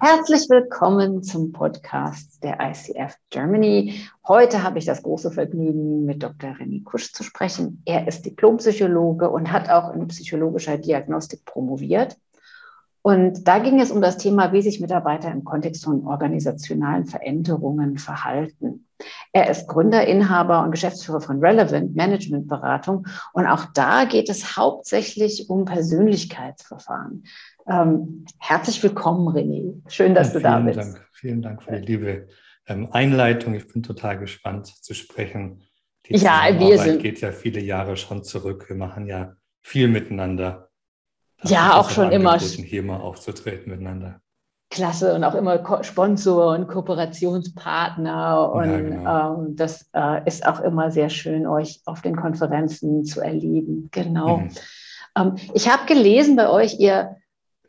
Herzlich willkommen zum Podcast der ICF Germany. Heute habe ich das große Vergnügen, mit Dr. René Kusch zu sprechen. Er ist Diplompsychologe und hat auch in psychologischer Diagnostik promoviert. Und da ging es um das Thema, wie sich Mitarbeiter im Kontext von organisationalen Veränderungen verhalten. Er ist Gründer, Inhaber und Geschäftsführer von Relevant Management Beratung. Und auch da geht es hauptsächlich um Persönlichkeitsverfahren. Ähm, herzlich willkommen, René. Schön, dass ja, du da bist. Dank, vielen Dank für die liebe ähm, Einleitung. Ich bin total gespannt zu sprechen. Die ja, wir sind. geht ja viele Jahre schon zurück. Wir machen ja viel miteinander. Das ja, auch schon immer. Hier mal aufzutreten miteinander. Klasse und auch immer Sponsor und Kooperationspartner. Und ja, genau. ähm, das äh, ist auch immer sehr schön, euch auf den Konferenzen zu erleben. Genau. Mhm. Ähm, ich habe gelesen bei euch, ihr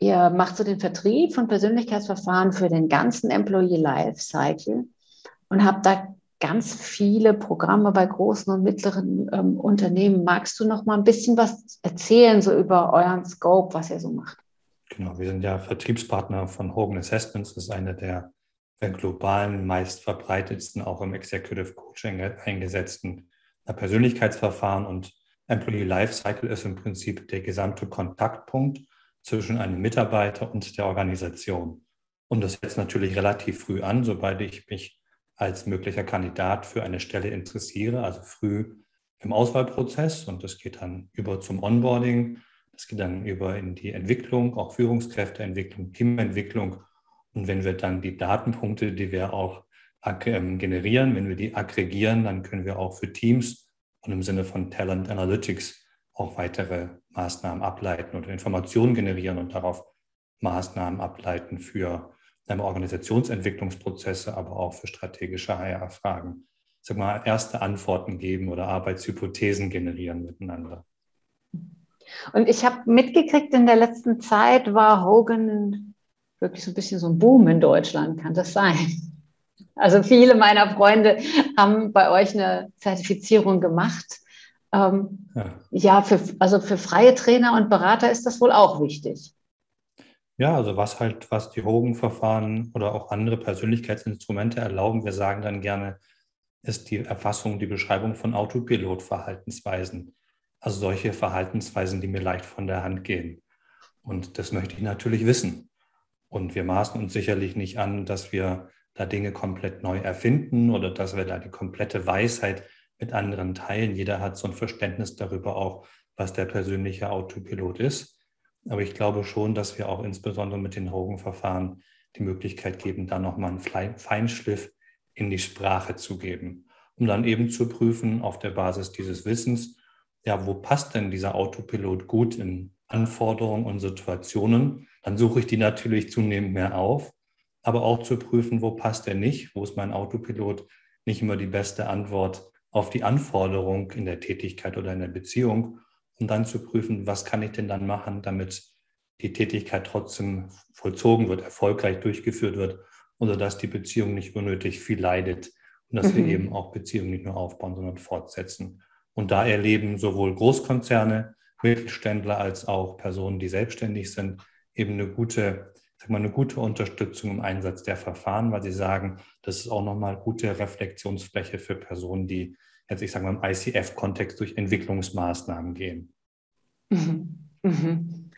Ihr macht so den Vertrieb von Persönlichkeitsverfahren für den ganzen Employee Life Cycle und habt da ganz viele Programme bei großen und mittleren ähm, Unternehmen. Magst du noch mal ein bisschen was erzählen so über euren Scope, was ihr so macht? Genau, wir sind ja Vertriebspartner von Hogan Assessments. Das ist eine der, der globalen, meist verbreitetsten, auch im Executive Coaching eingesetzten Persönlichkeitsverfahren. Und Employee Life Cycle ist im Prinzip der gesamte Kontaktpunkt zwischen einem Mitarbeiter und der Organisation. Und das setzt natürlich relativ früh an, sobald ich mich als möglicher Kandidat für eine Stelle interessiere, also früh im Auswahlprozess. Und das geht dann über zum Onboarding, das geht dann über in die Entwicklung, auch Führungskräfteentwicklung, Teamentwicklung. Und wenn wir dann die Datenpunkte, die wir auch ähm, generieren, wenn wir die aggregieren, dann können wir auch für Teams und im Sinne von Talent Analytics auch weitere Maßnahmen ableiten oder Informationen generieren und darauf Maßnahmen ableiten für Organisationsentwicklungsprozesse, aber auch für strategische HR-Fragen. Sag mal, erste Antworten geben oder Arbeitshypothesen generieren miteinander. Und ich habe mitgekriegt, in der letzten Zeit war Hogan wirklich so ein bisschen so ein Boom in Deutschland. Kann das sein? Also viele meiner Freunde haben bei euch eine Zertifizierung gemacht. Ähm, ja, ja für, also für freie Trainer und Berater ist das wohl auch wichtig. Ja, also was halt, was die Hogan-Verfahren oder auch andere Persönlichkeitsinstrumente erlauben, wir sagen dann gerne, ist die Erfassung, die Beschreibung von Autopilot-Verhaltensweisen. Also solche Verhaltensweisen, die mir leicht von der Hand gehen. Und das möchte ich natürlich wissen. Und wir maßen uns sicherlich nicht an, dass wir da Dinge komplett neu erfinden oder dass wir da die komplette Weisheit mit anderen teilen. Jeder hat so ein Verständnis darüber auch, was der persönliche Autopilot ist. Aber ich glaube schon, dass wir auch insbesondere mit den Hogan-Verfahren die Möglichkeit geben, da nochmal einen Feinschliff in die Sprache zu geben, um dann eben zu prüfen auf der Basis dieses Wissens, ja, wo passt denn dieser Autopilot gut in Anforderungen und Situationen? Dann suche ich die natürlich zunehmend mehr auf, aber auch zu prüfen, wo passt er nicht, wo ist mein Autopilot nicht immer die beste Antwort auf die Anforderung in der Tätigkeit oder in der Beziehung, um dann zu prüfen, was kann ich denn dann machen, damit die Tätigkeit trotzdem vollzogen wird, erfolgreich durchgeführt wird oder dass die Beziehung nicht unnötig viel leidet und dass mhm. wir eben auch Beziehungen nicht nur aufbauen, sondern fortsetzen. Und da erleben sowohl Großkonzerne, Mittelständler als auch Personen, die selbstständig sind, eben eine gute sag mal, eine gute Unterstützung im Einsatz der Verfahren, weil sie sagen, das ist auch nochmal gute Reflexionsfläche für Personen, die jetzt, ich sage mal, im ICF-Kontext durch Entwicklungsmaßnahmen gehen. Mhm. Mhm.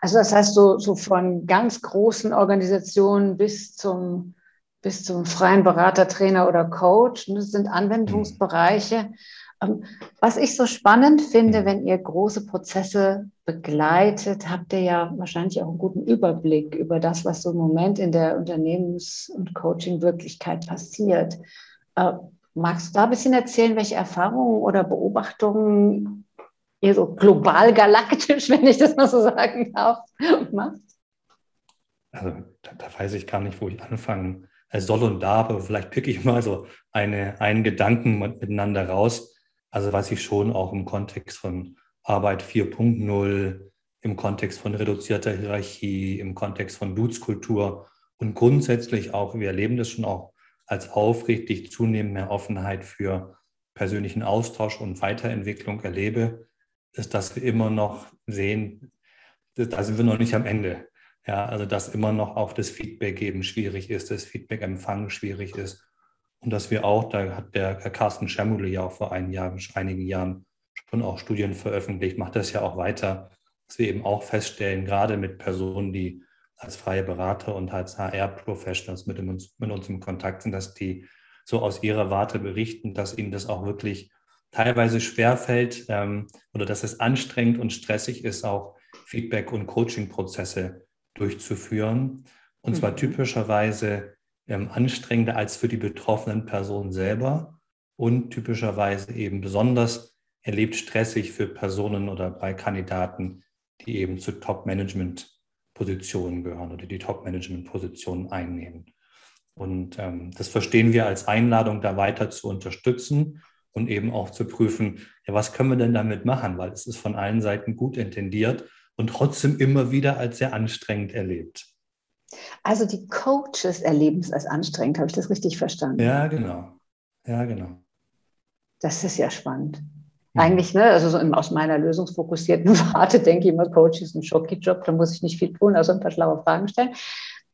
Also das heißt, so, so von ganz großen Organisationen bis zum, bis zum freien Berater, Trainer oder Coach, das sind Anwendungsbereiche. Mhm. Ähm, was ich so spannend finde, mhm. wenn ihr große Prozesse begleitet, habt ihr ja wahrscheinlich auch einen guten Überblick über das, was so im Moment in der Unternehmens- und Coaching-Wirklichkeit passiert. Äh, magst du da ein bisschen erzählen, welche Erfahrungen oder Beobachtungen ihr so global galaktisch, wenn ich das mal so sagen darf, macht? Also da, da weiß ich gar nicht, wo ich anfangen soll und darf, aber vielleicht picke ich mal so eine, einen Gedanken miteinander raus also was ich schon auch im Kontext von Arbeit 4.0, im Kontext von reduzierter Hierarchie, im Kontext von Dutzkultur und grundsätzlich auch, wir erleben das schon auch als aufrichtig zunehmend mehr Offenheit für persönlichen Austausch und Weiterentwicklung erlebe, ist, dass wir immer noch sehen, da sind wir noch nicht am Ende. Ja, also dass immer noch auch das Feedback geben schwierig ist, das Feedback empfangen schwierig ist. Und dass wir auch, da hat der Carsten Schermule ja auch vor einigen Jahren, einigen Jahren schon auch Studien veröffentlicht, macht das ja auch weiter, dass wir eben auch feststellen, gerade mit Personen, die als freie Berater und als HR-Professionals mit uns, mit uns im Kontakt sind, dass die so aus ihrer Warte berichten, dass ihnen das auch wirklich teilweise schwerfällt ähm, oder dass es anstrengend und stressig ist, auch Feedback- und Coaching-Prozesse durchzuführen. Und zwar mhm. typischerweise ähm, anstrengender als für die betroffenen Personen selber und typischerweise eben besonders erlebt stressig für Personen oder bei Kandidaten, die eben zu Top-Management-Positionen gehören oder die Top-Management-Positionen einnehmen. Und ähm, das verstehen wir als Einladung, da weiter zu unterstützen und eben auch zu prüfen, ja, was können wir denn damit machen, weil es ist von allen Seiten gut intendiert und trotzdem immer wieder als sehr anstrengend erlebt. Also die Coaches erleben es als anstrengend, habe ich das richtig verstanden? Ja, genau. Ja, genau. Das ist ja spannend. Mhm. Eigentlich, ne, also so aus meiner lösungsfokussierten Warte denke ich immer, Coach ist ein Schoki-Job, da muss ich nicht viel tun, also ein paar schlaue Fragen stellen.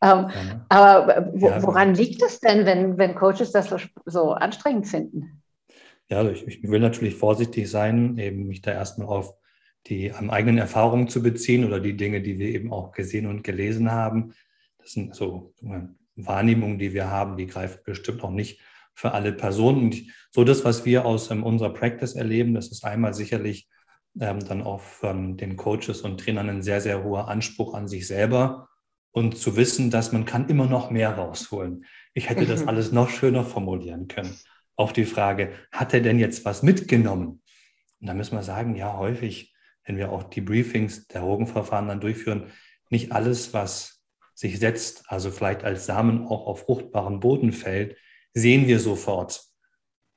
Ähm, ja. Aber wo, woran liegt das denn, wenn, wenn Coaches das so, so anstrengend finden? Ja, also ich, ich, will natürlich vorsichtig sein, eben mich da erstmal auf die um, eigenen Erfahrungen zu beziehen oder die Dinge, die wir eben auch gesehen und gelesen haben. Das sind so Wahrnehmungen, die wir haben, die greifen bestimmt auch nicht für alle Personen. Und so das, was wir aus ähm, unserer Practice erleben, das ist einmal sicherlich ähm, dann auch von den Coaches und Trainern ein sehr, sehr hoher Anspruch an sich selber und zu wissen, dass man kann immer noch mehr rausholen. Ich hätte das alles noch schöner formulieren können. Auf die Frage, hat er denn jetzt was mitgenommen? Und da müssen wir sagen, ja, häufig, wenn wir auch die Briefings der Rogenverfahren dann durchführen, nicht alles, was sich setzt, also vielleicht als Samen auch auf fruchtbaren Boden fällt, sehen wir sofort.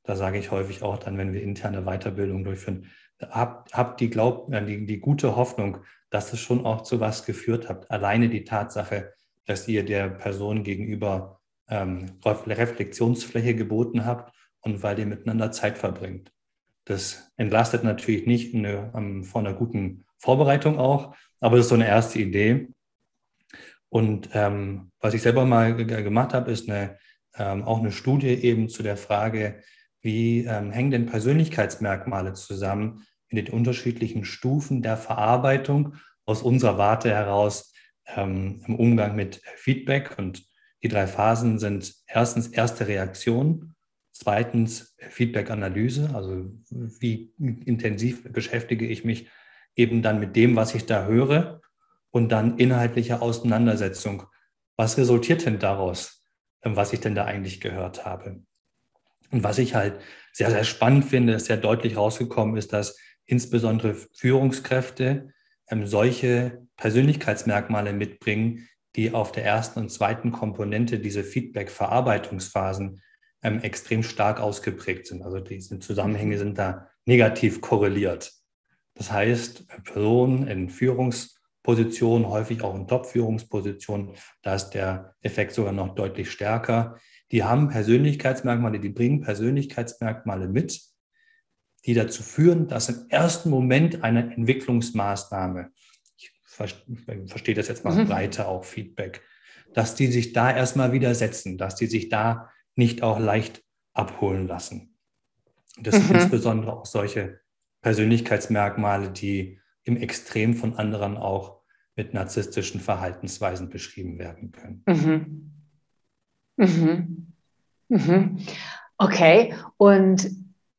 Da sage ich häufig auch dann, wenn wir interne Weiterbildung durchführen, habt, habt die, Glaub, äh, die, die gute Hoffnung, dass es schon auch zu was geführt habt. Alleine die Tatsache, dass ihr der Person gegenüber ähm, Reflexionsfläche geboten habt und weil ihr miteinander Zeit verbringt. Das entlastet natürlich nicht eine, um, von einer guten Vorbereitung auch, aber das ist so eine erste Idee. Und ähm, was ich selber mal gemacht habe, ist eine, ähm, auch eine Studie eben zu der Frage, wie ähm, hängen denn Persönlichkeitsmerkmale zusammen in den unterschiedlichen Stufen der Verarbeitung aus unserer Warte heraus ähm, im Umgang mit Feedback. Und die drei Phasen sind erstens erste Reaktion, zweitens Feedback-Analyse, also wie intensiv beschäftige ich mich eben dann mit dem, was ich da höre und dann inhaltliche Auseinandersetzung. Was resultiert denn daraus, ähm, was ich denn da eigentlich gehört habe? Und was ich halt sehr, sehr spannend finde, ist sehr deutlich rausgekommen ist, dass insbesondere Führungskräfte ähm, solche Persönlichkeitsmerkmale mitbringen, die auf der ersten und zweiten Komponente, diese Feedback-Verarbeitungsphasen, ähm, extrem stark ausgeprägt sind. Also diese Zusammenhänge sind da negativ korreliert. Das heißt, Personen in Führungs- Positionen, häufig auch in Top-Führungspositionen. Da ist der Effekt sogar noch deutlich stärker. Die haben Persönlichkeitsmerkmale, die bringen Persönlichkeitsmerkmale mit, die dazu führen, dass im ersten Moment eine Entwicklungsmaßnahme, ich verstehe das jetzt mal mhm. breiter auch Feedback, dass die sich da erstmal widersetzen, dass die sich da nicht auch leicht abholen lassen. Das sind mhm. insbesondere auch solche Persönlichkeitsmerkmale, die im Extrem von anderen auch mit narzisstischen Verhaltensweisen beschrieben werden können. Mhm. Mhm. Mhm. Okay, und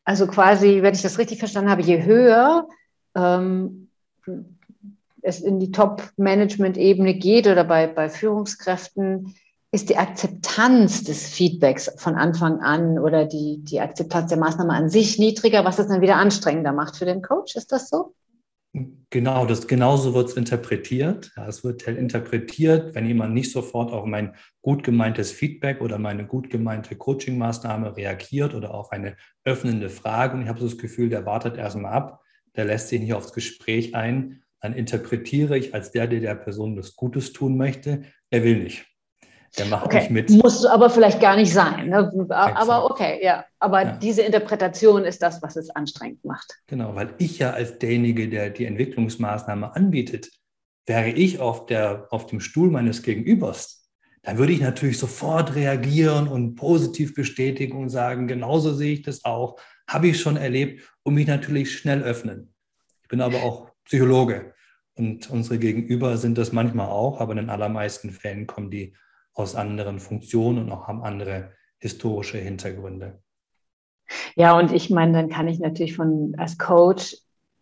also quasi, wenn ich das richtig verstanden habe, je höher ähm, es in die Top-Management-Ebene geht oder bei, bei Führungskräften, ist die Akzeptanz des Feedbacks von Anfang an oder die, die Akzeptanz der Maßnahme an sich niedriger, was es dann wieder anstrengender macht für den Coach. Ist das so? Genau, das, genauso wird es interpretiert. Ja, es wird interpretiert, wenn jemand nicht sofort auf mein gut gemeintes Feedback oder meine gut gemeinte Coaching-Maßnahme reagiert oder auf eine öffnende Frage und ich habe so das Gefühl, der wartet erstmal ab, der lässt sich nicht aufs Gespräch ein, dann interpretiere ich als der, der der Person das Gutes tun möchte, er will nicht. Der macht okay. nicht mit. Muss aber vielleicht gar nicht sein. Ne? Aber okay, ja. Aber ja. diese Interpretation ist das, was es anstrengend macht. Genau, weil ich ja als derjenige, der die Entwicklungsmaßnahme anbietet, Wäre ich auf, der, auf dem Stuhl meines Gegenübers, dann würde ich natürlich sofort reagieren und positiv bestätigen und sagen, genauso sehe ich das auch, habe ich schon erlebt und mich natürlich schnell öffnen. Ich bin aber auch Psychologe und unsere Gegenüber sind das manchmal auch, aber in den allermeisten Fällen kommen die aus anderen Funktionen und auch haben andere historische Hintergründe. Ja, und ich meine, dann kann ich natürlich von als Coach,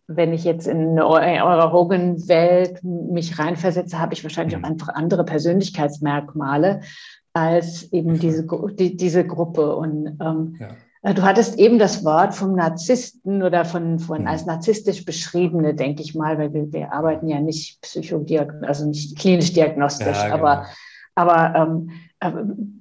wenn ich jetzt in eurer Hogan-Welt mich reinversetze, habe ich wahrscheinlich mhm. auch einfach andere Persönlichkeitsmerkmale als eben diese, die, diese Gruppe. Und ähm, ja. Äh, du hattest eben das Wort vom Narzissten oder von, von mhm. als narzisstisch beschriebene, denke ich mal, weil wir, wir arbeiten ja nicht psychodiagnostisch, also nicht klinisch diagnostisch, ja, genau. aber, aber ähm, ähm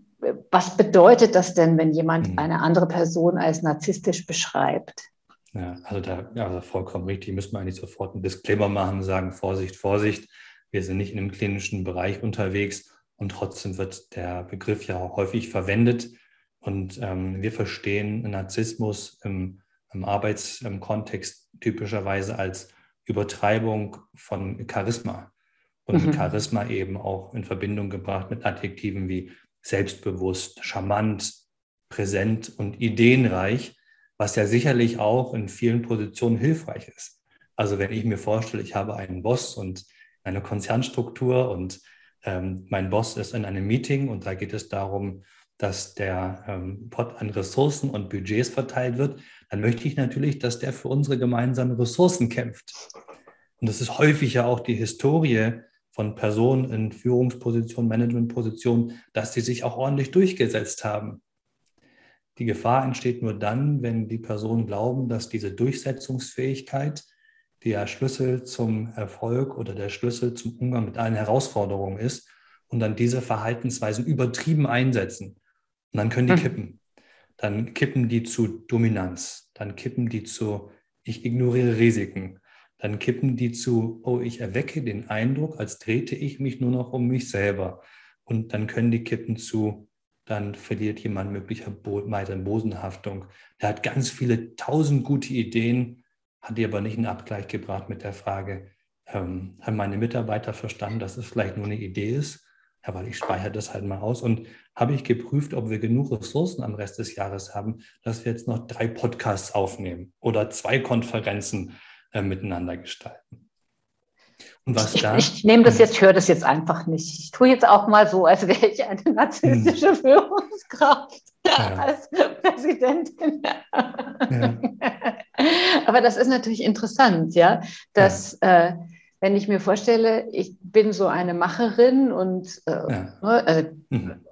was bedeutet das denn, wenn jemand mhm. eine andere Person als narzisstisch beschreibt? Ja, also da ja, also vollkommen richtig, müssen wir eigentlich sofort einen Disclaimer machen, sagen, Vorsicht, Vorsicht, wir sind nicht in einem klinischen Bereich unterwegs und trotzdem wird der Begriff ja häufig verwendet. Und ähm, wir verstehen Narzissmus im, im Arbeitskontext typischerweise als Übertreibung von Charisma. Und mhm. Charisma eben auch in Verbindung gebracht mit Adjektiven wie selbstbewusst, charmant, präsent und ideenreich, was ja sicherlich auch in vielen Positionen hilfreich ist. Also wenn ich mir vorstelle, ich habe einen Boss und eine Konzernstruktur und ähm, mein Boss ist in einem Meeting und da geht es darum, dass der ähm, Pot an Ressourcen und Budgets verteilt wird, dann möchte ich natürlich, dass der für unsere gemeinsamen Ressourcen kämpft. Und das ist häufig ja auch die Historie von Personen in Führungspositionen, Managementpositionen, dass sie sich auch ordentlich durchgesetzt haben. Die Gefahr entsteht nur dann, wenn die Personen glauben, dass diese Durchsetzungsfähigkeit der Schlüssel zum Erfolg oder der Schlüssel zum Umgang mit allen Herausforderungen ist und dann diese Verhaltensweisen übertrieben einsetzen. Und dann können die hm. kippen. Dann kippen die zu Dominanz. Dann kippen die zu, ich ignoriere Risiken dann kippen die zu, oh, ich erwecke den Eindruck, als drehte ich mich nur noch um mich selber. Und dann können die kippen zu, dann verliert jemand möglicherweise Bosenhaftung. Der hat ganz viele tausend gute Ideen, hat die aber nicht in Abgleich gebracht mit der Frage, ähm, haben meine Mitarbeiter verstanden, dass es vielleicht nur eine Idee ist? Ja, weil ich speichere das halt mal aus. Und habe ich geprüft, ob wir genug Ressourcen am Rest des Jahres haben, dass wir jetzt noch drei Podcasts aufnehmen oder zwei Konferenzen äh, miteinander gestalten. Und was ich? Ich, nehme das jetzt, höre das jetzt einfach nicht. Ich tue jetzt auch mal so, als wäre ich eine narzisstische hm. Führungskraft ja. als Präsidentin. Ja. Aber das ist natürlich interessant, ja, dass ja. Äh, wenn ich mir vorstelle, ich bin so eine Macherin und äh, ne, also, mhm.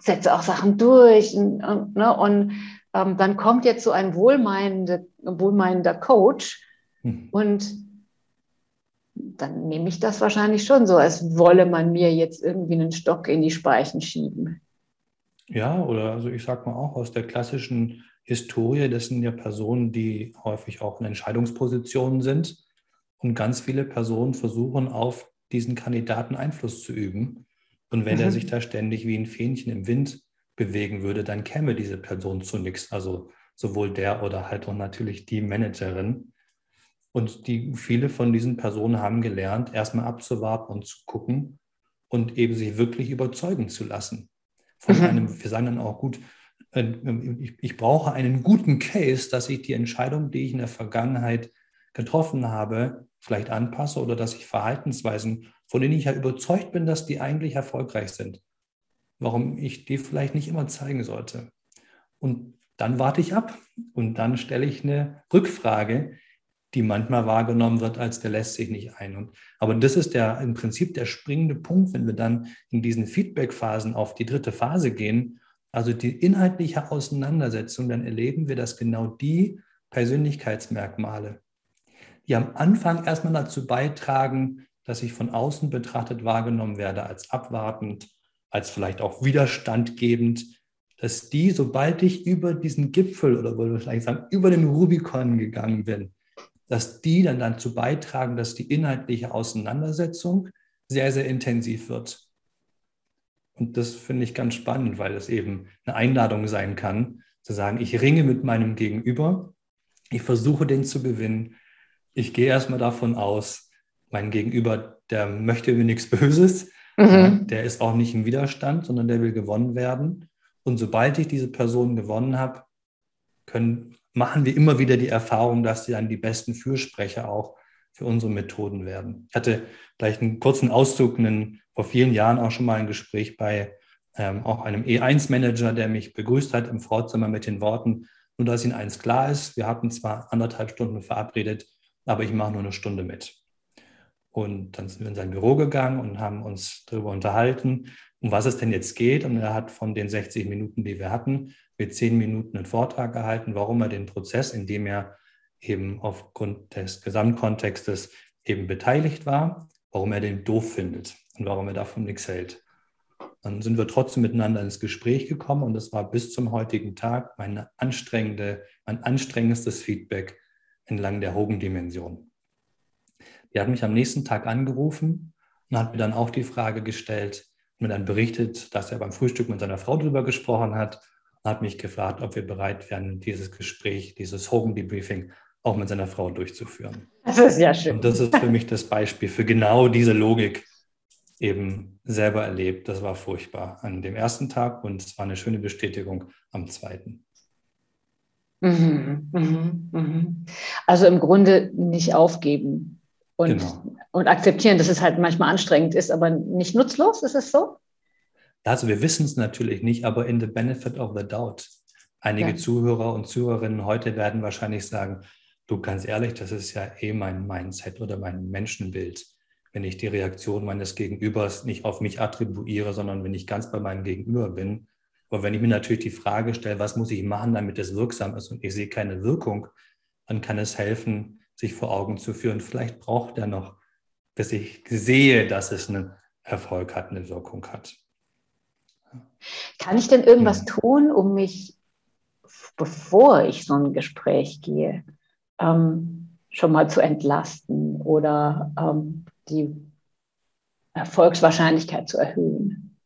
setze auch Sachen durch und, und, ne, und ähm, dann kommt jetzt so ein wohlmeinende, wohlmeinender Coach hm. Und dann nehme ich das wahrscheinlich schon so, als wolle man mir jetzt irgendwie einen Stock in die Speichen schieben. Ja, oder also ich sage mal auch aus der klassischen Historie, das sind ja Personen, die häufig auch in Entscheidungspositionen sind. Und ganz viele Personen versuchen auf diesen Kandidaten Einfluss zu üben. Und wenn mhm. er sich da ständig wie ein Fähnchen im Wind bewegen würde, dann käme diese Person zu nichts. Also sowohl der oder halt auch natürlich die Managerin. Und die, viele von diesen Personen haben gelernt, erstmal abzuwarten und zu gucken und eben sich wirklich überzeugen zu lassen. Von mhm. einem, wir sagen dann auch gut, äh, ich, ich brauche einen guten Case, dass ich die Entscheidung, die ich in der Vergangenheit getroffen habe, vielleicht anpasse oder dass ich Verhaltensweisen, von denen ich ja überzeugt bin, dass die eigentlich erfolgreich sind, warum ich die vielleicht nicht immer zeigen sollte. Und dann warte ich ab und dann stelle ich eine Rückfrage, die manchmal wahrgenommen wird, als der lässt sich nicht ein. Und, aber das ist der im Prinzip der springende Punkt, wenn wir dann in diesen Feedback-Phasen auf die dritte Phase gehen, also die inhaltliche Auseinandersetzung, dann erleben wir, dass genau die Persönlichkeitsmerkmale, die am Anfang erstmal dazu beitragen, dass ich von außen betrachtet wahrgenommen werde als abwartend, als vielleicht auch widerstandgebend, dass die, sobald ich über diesen Gipfel oder wollen wir vielleicht sagen, über den Rubikon gegangen bin, dass die dann dazu beitragen, dass die inhaltliche Auseinandersetzung sehr, sehr intensiv wird. Und das finde ich ganz spannend, weil das eben eine Einladung sein kann, zu sagen, ich ringe mit meinem Gegenüber, ich versuche den zu gewinnen, ich gehe erstmal davon aus, mein Gegenüber der möchte mir nichts Böses, mhm. der ist auch nicht im Widerstand, sondern der will gewonnen werden. Und sobald ich diese Person gewonnen habe, können, machen wir immer wieder die Erfahrung, dass sie dann die besten Fürsprecher auch für unsere Methoden werden. Ich hatte gleich einen kurzen Auszug, einen, vor vielen Jahren auch schon mal ein Gespräch bei ähm, auch einem E1-Manager, der mich begrüßt hat im Vorzimmer mit den Worten, nur dass Ihnen eins klar ist, wir hatten zwar anderthalb Stunden verabredet, aber ich mache nur eine Stunde mit. Und dann sind wir in sein Büro gegangen und haben uns darüber unterhalten, um was es denn jetzt geht. Und er hat von den 60 Minuten, die wir hatten, mit zehn Minuten einen Vortrag gehalten, warum er den Prozess, in dem er eben aufgrund des Gesamtkontextes eben beteiligt war, warum er den doof findet und warum er davon nichts hält. Dann sind wir trotzdem miteinander ins Gespräch gekommen und das war bis zum heutigen Tag meine anstrengende, mein anstrengendstes Feedback entlang der Hogan-Dimension. Die hat mich am nächsten Tag angerufen und hat mir dann auch die Frage gestellt, mir dann berichtet, dass er beim Frühstück mit seiner Frau darüber gesprochen hat und hat mich gefragt, ob wir bereit wären, dieses Gespräch, dieses Hogan-Debriefing auch mit seiner Frau durchzuführen. Das ist ja schön. Und das ist für mich das Beispiel für genau diese Logik eben selber erlebt. Das war furchtbar an dem ersten Tag und es war eine schöne Bestätigung am zweiten. Mhm, mhm, mhm. Also im Grunde nicht aufgeben und, genau. und akzeptieren, dass es halt manchmal anstrengend ist, aber nicht nutzlos, ist es so? Also wir wissen es natürlich nicht, aber in the benefit of the doubt. Einige ja. Zuhörer und Zuhörerinnen heute werden wahrscheinlich sagen, du ganz ehrlich, das ist ja eh mein Mindset oder mein Menschenbild. Wenn ich die Reaktion meines Gegenübers nicht auf mich attribuiere, sondern wenn ich ganz bei meinem Gegenüber bin. Aber wenn ich mir natürlich die Frage stelle, was muss ich machen, damit es wirksam ist und ich sehe keine Wirkung, dann kann es helfen, sich vor Augen zu führen. Vielleicht braucht er noch, bis ich sehe, dass es einen Erfolg hat, eine Wirkung hat. Kann ich denn irgendwas tun, um mich, bevor ich so ein Gespräch gehe, ähm, schon mal zu entlasten oder ähm, die Erfolgswahrscheinlichkeit zu erhöhen?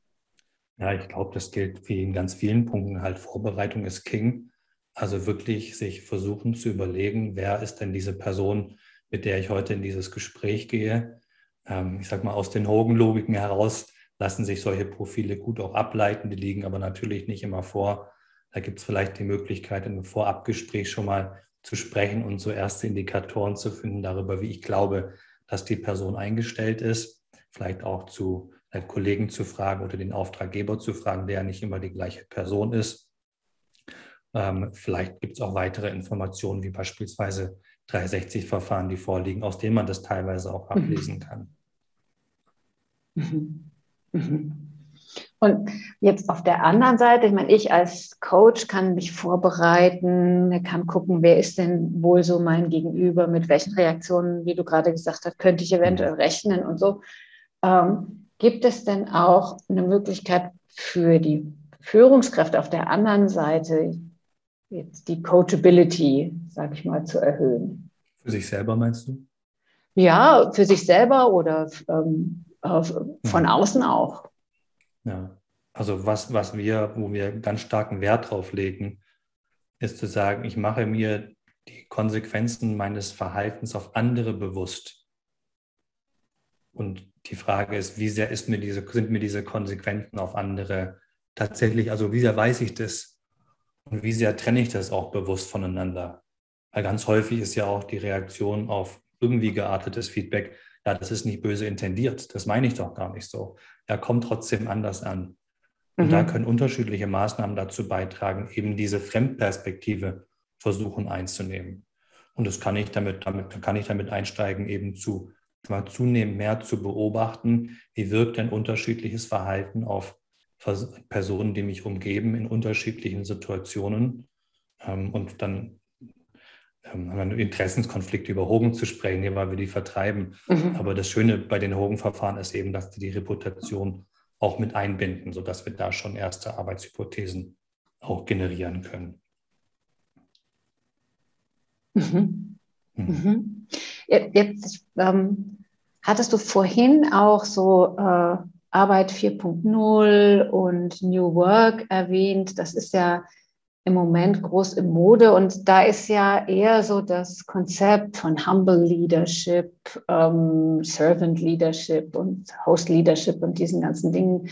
Ja, ich glaube, das gilt wie in ganz vielen Punkten halt. Vorbereitung ist King. Also wirklich sich versuchen zu überlegen, wer ist denn diese Person, mit der ich heute in dieses Gespräch gehe. Ähm, ich sage mal, aus den Hogan-Logiken heraus lassen sich solche Profile gut auch ableiten. Die liegen aber natürlich nicht immer vor. Da gibt es vielleicht die Möglichkeit, in einem Vorabgespräch schon mal zu sprechen und so erste Indikatoren zu finden darüber, wie ich glaube, dass die Person eingestellt ist. Vielleicht auch zu einem Kollegen zu fragen oder den Auftraggeber zu fragen, der ja nicht immer die gleiche Person ist. Ähm, vielleicht gibt es auch weitere Informationen, wie beispielsweise 360-Verfahren, die vorliegen, aus denen man das teilweise auch mhm. ablesen kann. Mhm. Mhm. Und jetzt auf der anderen Seite, ich meine, ich als Coach kann mich vorbereiten, kann gucken, wer ist denn wohl so mein Gegenüber, mit welchen Reaktionen, wie du gerade gesagt hast, könnte ich eventuell rechnen und so. Ähm, gibt es denn auch eine Möglichkeit für die Führungskräfte auf der anderen Seite, jetzt die Coachability, sage ich mal, zu erhöhen? Für sich selber meinst du? Ja, für sich selber oder ähm, von außen auch. Ja, also was, was wir, wo wir ganz starken Wert drauf legen, ist zu sagen, ich mache mir die Konsequenzen meines Verhaltens auf andere bewusst. Und die Frage ist, wie sehr ist mir diese, sind mir diese Konsequenzen auf andere tatsächlich, also wie sehr weiß ich das und wie sehr trenne ich das auch bewusst voneinander? Weil ganz häufig ist ja auch die Reaktion auf irgendwie geartetes Feedback, ja, das ist nicht böse intendiert, das meine ich doch gar nicht so. Er kommt trotzdem anders an. Und mhm. da können unterschiedliche Maßnahmen dazu beitragen, eben diese Fremdperspektive versuchen einzunehmen. Und das kann ich damit, damit kann ich damit einsteigen, eben zu mal zunehmend mehr zu beobachten, wie wirkt ein unterschiedliches Verhalten auf Personen, die mich umgeben, in unterschiedlichen Situationen. Ähm, und dann ähm, Interessenskonflikte über Hogen zu sprechen, weil wir die vertreiben. Mhm. Aber das Schöne bei den Hogen-Verfahren ist eben, dass die die Reputation auch mit einbinden, sodass wir da schon erste Arbeitshypothesen auch generieren können. Mhm. Mhm. mhm. Jetzt ähm, hattest du vorhin auch so äh, Arbeit 4.0 und New Work erwähnt. Das ist ja im Moment groß im Mode und da ist ja eher so das Konzept von Humble Leadership, ähm, Servant Leadership und Host Leadership und diesen ganzen Dingen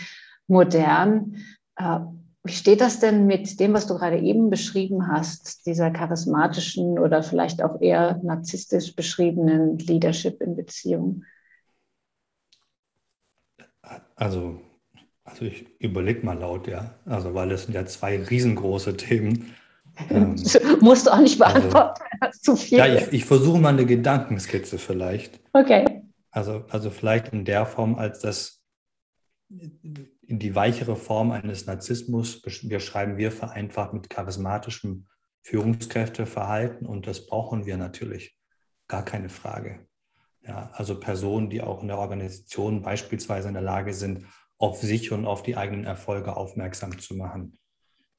modern. Äh, wie steht das denn mit dem, was du gerade eben beschrieben hast, dieser charismatischen oder vielleicht auch eher narzisstisch beschriebenen Leadership in Beziehung? Also also ich überlege mal laut, ja. Also weil es sind ja zwei riesengroße Themen. Ähm, Musst du auch nicht also beantworten, also, zu viel. Ja, ich, ich versuche mal eine Gedankenskizze vielleicht. Okay. Also, also vielleicht in der Form, als das in die weichere Form eines Narzissmus beschreiben wir vereinfacht mit charismatischem Führungskräfteverhalten und das brauchen wir natürlich. Gar keine Frage. Ja, also Personen, die auch in der Organisation beispielsweise in der Lage sind, auf sich und auf die eigenen Erfolge aufmerksam zu machen.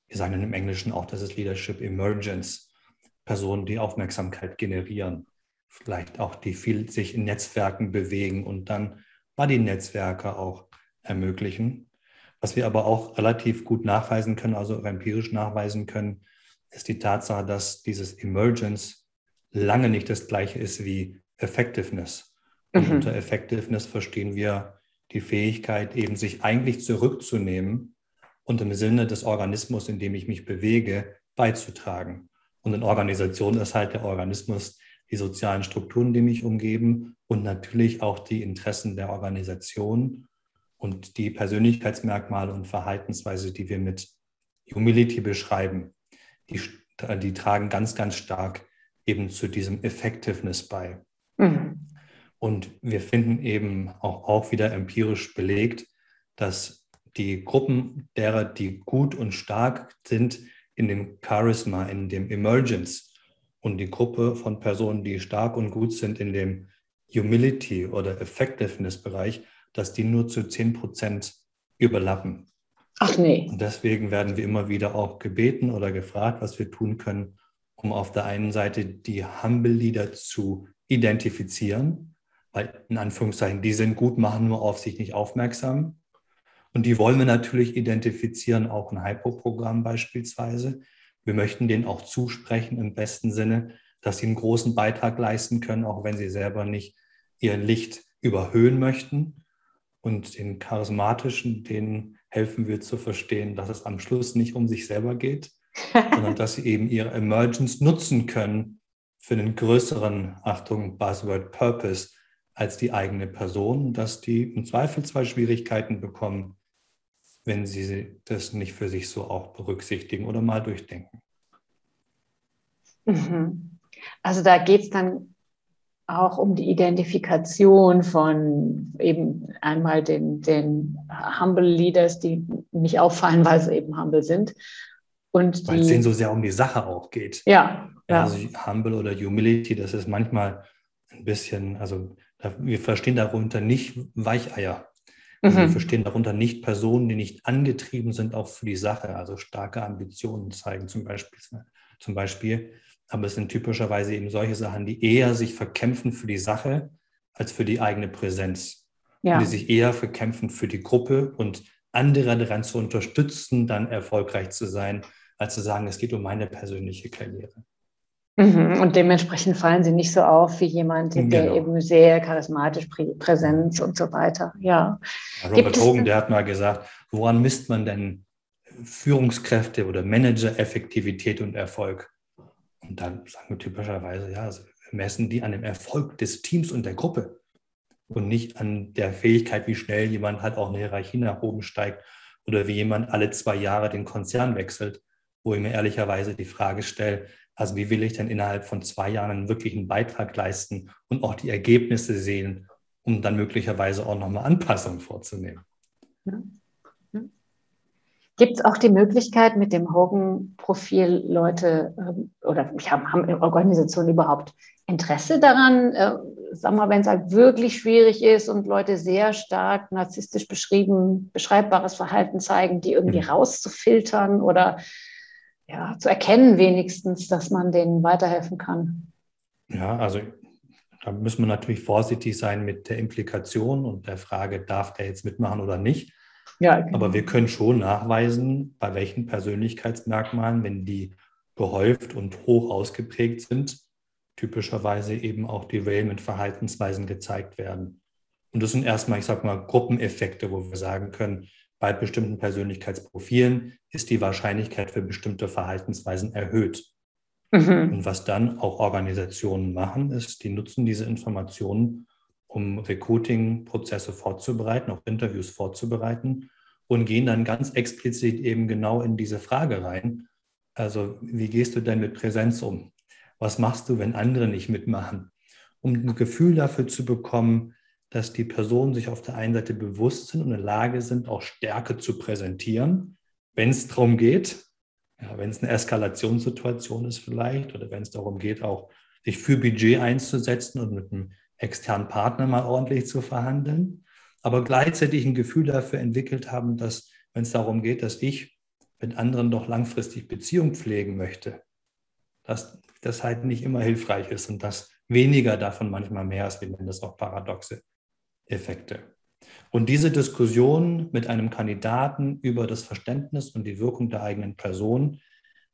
Wir sagen dann im Englischen auch, das ist Leadership Emergence. Personen, die Aufmerksamkeit generieren, vielleicht auch die viel sich in Netzwerken bewegen und dann Buddy-Netzwerke auch ermöglichen. Was wir aber auch relativ gut nachweisen können, also empirisch nachweisen können, ist die Tatsache, dass dieses Emergence lange nicht das gleiche ist wie Effectiveness. Und mhm. unter Effectiveness verstehen wir die Fähigkeit, eben sich eigentlich zurückzunehmen und im Sinne des Organismus, in dem ich mich bewege, beizutragen. Und in Organisation ist halt der Organismus die sozialen Strukturen, die mich umgeben und natürlich auch die Interessen der Organisation und die Persönlichkeitsmerkmale und Verhaltensweise, die wir mit Humility beschreiben, die, die tragen ganz, ganz stark eben zu diesem Effectiveness bei. Und wir finden eben auch, auch wieder empirisch belegt, dass die Gruppen derer, die gut und stark sind in dem Charisma, in dem Emergence und die Gruppe von Personen, die stark und gut sind in dem Humility oder Effectiveness-Bereich, dass die nur zu 10 Prozent überlappen. Ach nee. Und deswegen werden wir immer wieder auch gebeten oder gefragt, was wir tun können, um auf der einen Seite die Humble Leader zu identifizieren weil in Anführungszeichen, die sind gut, machen nur auf sich nicht aufmerksam. Und die wollen wir natürlich identifizieren, auch ein Hypo-Programm beispielsweise. Wir möchten denen auch zusprechen im besten Sinne, dass sie einen großen Beitrag leisten können, auch wenn sie selber nicht ihr Licht überhöhen möchten. Und den charismatischen, denen helfen wir zu verstehen, dass es am Schluss nicht um sich selber geht, sondern dass sie eben ihre Emergence nutzen können für einen größeren, Achtung, Buzzword Purpose, als die eigene Person, dass die im Zweifelsfall Schwierigkeiten bekommen, wenn sie das nicht für sich so auch berücksichtigen oder mal durchdenken. Mhm. Also da geht es dann auch um die Identifikation von eben einmal den, den Humble Leaders, die nicht auffallen, weil sie eben humble sind. Und weil es denen so sehr um die Sache auch geht. Ja. ja. Also Humble oder Humility, das ist manchmal ein bisschen, also wir verstehen darunter nicht Weicheier. Also mhm. Wir verstehen darunter nicht Personen, die nicht angetrieben sind, auch für die Sache, also starke Ambitionen zeigen zum Beispiel. Zum Beispiel. Aber es sind typischerweise eben solche Sachen, die eher sich verkämpfen für die Sache als für die eigene Präsenz. Ja. Die sich eher verkämpfen für die Gruppe und andere daran zu unterstützen, dann erfolgreich zu sein, als zu sagen, es geht um meine persönliche Karriere. Mhm. Und dementsprechend fallen sie nicht so auf wie jemand, der genau. eben sehr charismatisch präsent und so weiter. Ja. Robert Hogan, der hat mal gesagt, woran misst man denn Führungskräfte oder Manager-Effektivität und Erfolg? Und dann sagen wir typischerweise, ja, also wir messen die an dem Erfolg des Teams und der Gruppe und nicht an der Fähigkeit, wie schnell jemand halt auch eine Hierarchie nach oben steigt oder wie jemand alle zwei Jahre den Konzern wechselt, wo ich mir ehrlicherweise die Frage stelle, also wie will ich denn innerhalb von zwei Jahren einen wirklichen Beitrag leisten und auch die Ergebnisse sehen, um dann möglicherweise auch nochmal Anpassungen vorzunehmen. Gibt es auch die Möglichkeit, mit dem Hogan-Profil Leute ähm, oder ja, haben Organisationen überhaupt Interesse daran, äh, sag mal, wenn es halt wirklich schwierig ist und Leute sehr stark narzisstisch beschrieben, beschreibbares Verhalten zeigen, die irgendwie mhm. rauszufiltern oder ja, zu erkennen wenigstens, dass man denen weiterhelfen kann. Ja, also da müssen wir natürlich vorsichtig sein mit der Implikation und der Frage, darf der jetzt mitmachen oder nicht. Ja, genau. Aber wir können schon nachweisen, bei welchen Persönlichkeitsmerkmalen, wenn die gehäuft und hoch ausgeprägt sind, typischerweise eben auch Derailment-Verhaltensweisen gezeigt werden. Und das sind erstmal, ich sage mal, Gruppeneffekte, wo wir sagen können, bei bestimmten Persönlichkeitsprofilen ist die Wahrscheinlichkeit für bestimmte Verhaltensweisen erhöht. Mhm. Und was dann auch Organisationen machen, ist, die nutzen diese Informationen, um Recruiting-Prozesse vorzubereiten, auch Interviews vorzubereiten und gehen dann ganz explizit eben genau in diese Frage rein. Also wie gehst du denn mit Präsenz um? Was machst du, wenn andere nicht mitmachen? Um ein Gefühl dafür zu bekommen, dass die Personen sich auf der einen Seite bewusst sind und in der Lage sind, auch Stärke zu präsentieren, wenn es darum geht, ja, wenn es eine Eskalationssituation ist vielleicht oder wenn es darum geht, auch sich für Budget einzusetzen und mit einem externen Partner mal ordentlich zu verhandeln, aber gleichzeitig ein Gefühl dafür entwickelt haben, dass wenn es darum geht, dass ich mit anderen doch langfristig Beziehung pflegen möchte, dass das halt nicht immer hilfreich ist und dass weniger davon manchmal mehr ist, wir nennen das auch paradoxe Effekte. Und diese Diskussion mit einem Kandidaten über das Verständnis und die Wirkung der eigenen Person,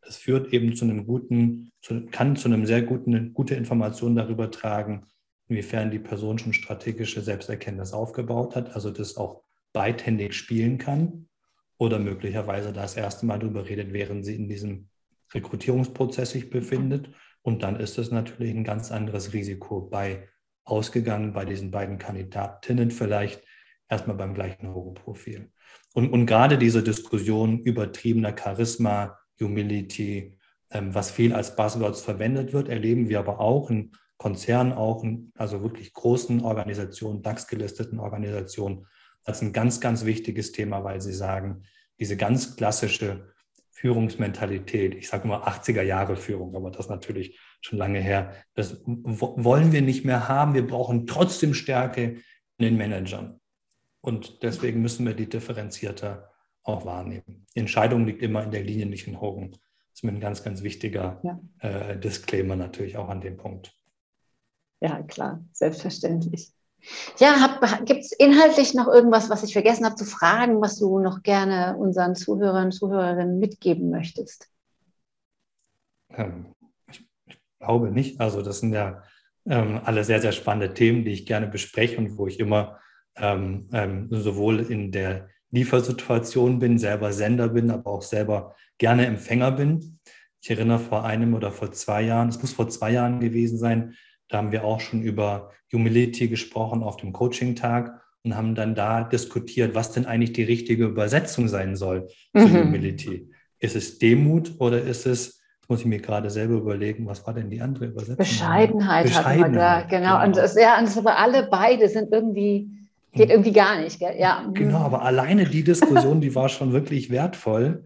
das führt eben zu einem guten, zu, kann zu einem sehr guten, gute Information darüber tragen, inwiefern die Person schon strategische Selbsterkenntnis aufgebaut hat, also das auch beidhändig spielen kann oder möglicherweise das erste Mal darüber redet, während sie in diesem Rekrutierungsprozess sich befindet. Und dann ist es natürlich ein ganz anderes Risiko bei ausgegangen, bei diesen beiden Kandidatinnen vielleicht erstmal beim gleichen Horrorprofil. Und, und gerade diese Diskussion übertriebener Charisma, Humility, ähm, was viel als Buzzwords verwendet wird, erleben wir aber auch in Konzernen auch, also wirklich großen Organisationen, DAX-gelisteten Organisationen, als ein ganz, ganz wichtiges Thema, weil sie sagen, diese ganz klassische Führungsmentalität, ich sage immer 80er Jahre Führung, aber das natürlich schon lange her, das wollen wir nicht mehr haben. Wir brauchen trotzdem Stärke in den Managern. Und deswegen müssen wir die differenzierter auch wahrnehmen. Die Entscheidung liegt immer in der Linie, nicht in Hogen. Das ist mir ein ganz, ganz wichtiger ja. äh, Disclaimer natürlich auch an dem Punkt. Ja, klar, selbstverständlich. Ja, gibt es inhaltlich noch irgendwas, was ich vergessen habe zu fragen, was du noch gerne unseren Zuhörern und Zuhörerinnen mitgeben möchtest? Ähm, glaube nicht. Also das sind ja ähm, alle sehr, sehr spannende Themen, die ich gerne bespreche und wo ich immer ähm, ähm, sowohl in der Liefersituation bin, selber Sender bin, aber auch selber gerne Empfänger bin. Ich erinnere vor einem oder vor zwei Jahren, es muss vor zwei Jahren gewesen sein, da haben wir auch schon über Humility gesprochen auf dem Coaching-Tag und haben dann da diskutiert, was denn eigentlich die richtige Übersetzung sein soll für mhm. Humility. Ist es Demut oder ist es, muss ich mir gerade selber überlegen, was war denn die andere Übersetzung? Bescheidenheit, Bescheidenheit da, genau. genau. Und das, ja, und das aber alle beide sind irgendwie, geht irgendwie gar nicht. Gell? Ja. Mhm. Genau, aber alleine die Diskussion, die war schon wirklich wertvoll,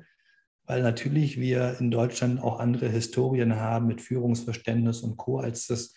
weil natürlich wir in Deutschland auch andere Historien haben mit Führungsverständnis und Co., als das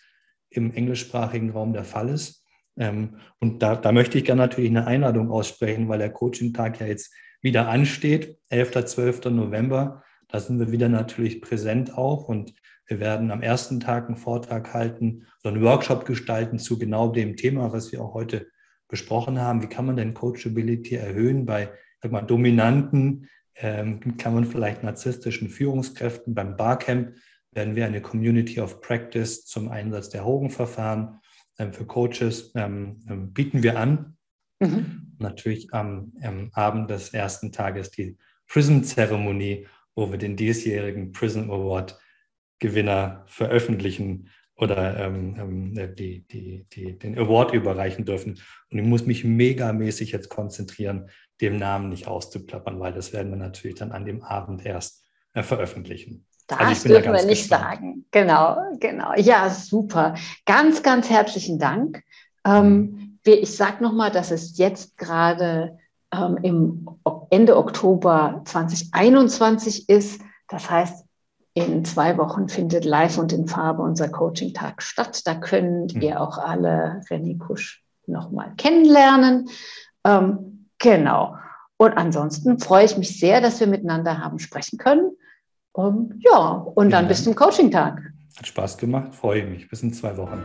im englischsprachigen Raum der Fall ist. Ähm, und da, da möchte ich gerne natürlich eine Einladung aussprechen, weil der Coaching-Tag ja jetzt wieder ansteht, 11. 12. November. Da sind wir wieder natürlich präsent auch und wir werden am ersten Tag einen Vortrag halten, so einen Workshop gestalten zu genau dem Thema, was wir auch heute besprochen haben. Wie kann man denn Coachability erhöhen bei sag mal, dominanten, ähm, kann man vielleicht narzisstischen Führungskräften beim Barcamp werden wir eine Community of Practice zum Einsatz der Hogan-Verfahren ähm, für Coaches ähm, ähm, bieten wir an. Mhm. Natürlich am, am, Abend des ersten Tages die Prism-Zeremonie, wo wir den diesjährigen Prism Award-Gewinner veröffentlichen oder ähm, ähm, die, die, die, den Award überreichen dürfen. Und ich muss mich megamäßig jetzt konzentrieren, dem Namen nicht auszuplappern, weil das werden wir natürlich dann an dem Abend erst äh, veröffentlichen. Das also dürfen da wir nicht gespannt. sagen. Genau, genau. Ja, super. Ganz, ganz herzlichen Dank. Ähm, ich sage nochmal, dass es jetzt gerade ähm, im Ende Oktober 2021 ist. Das heißt, in zwei Wochen findet live und in Farbe unser Coaching-Tag statt. Da könnt mhm. ihr auch alle René Kusch nochmal kennenlernen. Ähm, genau. Und ansonsten freue ich mich sehr, dass wir miteinander haben sprechen können. Um, ja, und dann ja. bis zum Coaching-Tag. Hat Spaß gemacht, freue mich. Bis in zwei Wochen.